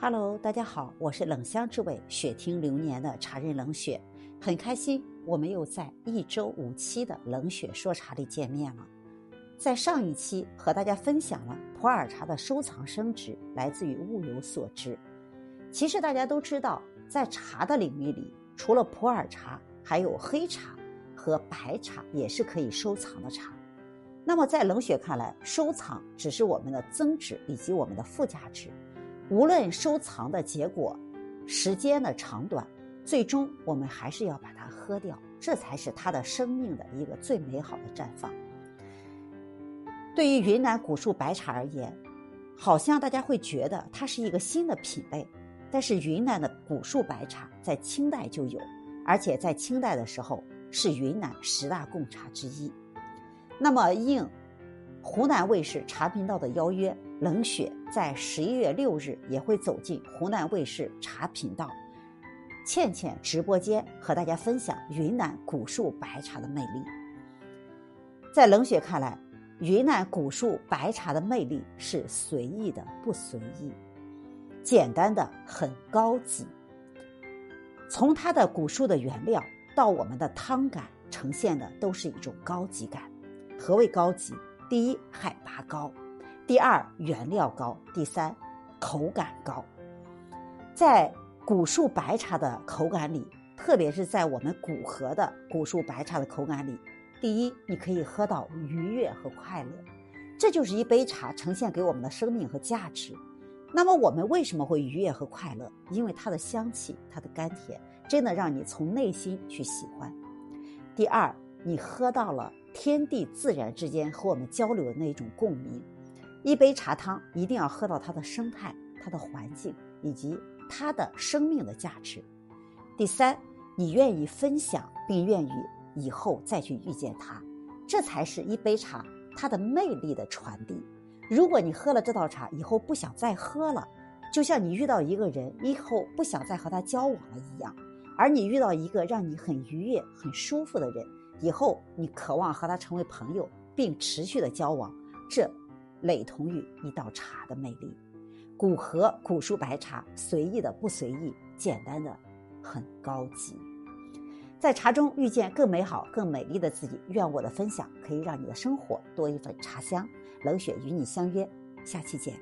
Hello，大家好，我是冷香之味雪听流年的茶人冷雪，很开心我们又在一周五期的冷雪说茶里见面了。在上一期和大家分享了普洱茶的收藏升值来自于物有所值。其实大家都知道，在茶的领域里，除了普洱茶，还有黑茶和白茶也是可以收藏的茶。那么在冷雪看来，收藏只是我们的增值以及我们的附加值。无论收藏的结果时间的长短，最终我们还是要把它喝掉，这才是它的生命的一个最美好的绽放。对于云南古树白茶而言，好像大家会觉得它是一个新的品类，但是云南的古树白茶在清代就有，而且在清代的时候是云南十大贡茶之一。那么应湖南卫视茶频道的邀约。冷雪在十一月六日也会走进湖南卫视茶频道，倩倩直播间和大家分享云南古树白茶的魅力。在冷雪看来，云南古树白茶的魅力是随意的不随意，简单的很高级。从它的古树的原料到我们的汤感，呈现的都是一种高级感。何谓高级？第一，海拔高。第二，原料高；第三，口感高。在古树白茶的口感里，特别是在我们古河的古树白茶的口感里，第一，你可以喝到愉悦和快乐，这就是一杯茶呈现给我们的生命和价值。那么，我们为什么会愉悦和快乐？因为它的香气，它的甘甜，真的让你从内心去喜欢。第二，你喝到了天地自然之间和我们交流的那一种共鸣。一杯茶汤一定要喝到它的生态、它的环境以及它的生命的价值。第三，你愿意分享，并愿意以后再去遇见它，这才是一杯茶它的魅力的传递。如果你喝了这道茶以后不想再喝了，就像你遇到一个人以后不想再和他交往了一样；而你遇到一个让你很愉悦、很舒服的人以后，你渴望和他成为朋友并持续的交往，这。类同于一道茶的魅力，古河古树白茶，随意的不随意，简单的很高级。在茶中遇见更美好、更美丽的自己。愿我的分享可以让你的生活多一份茶香。冷雪与你相约，下期见。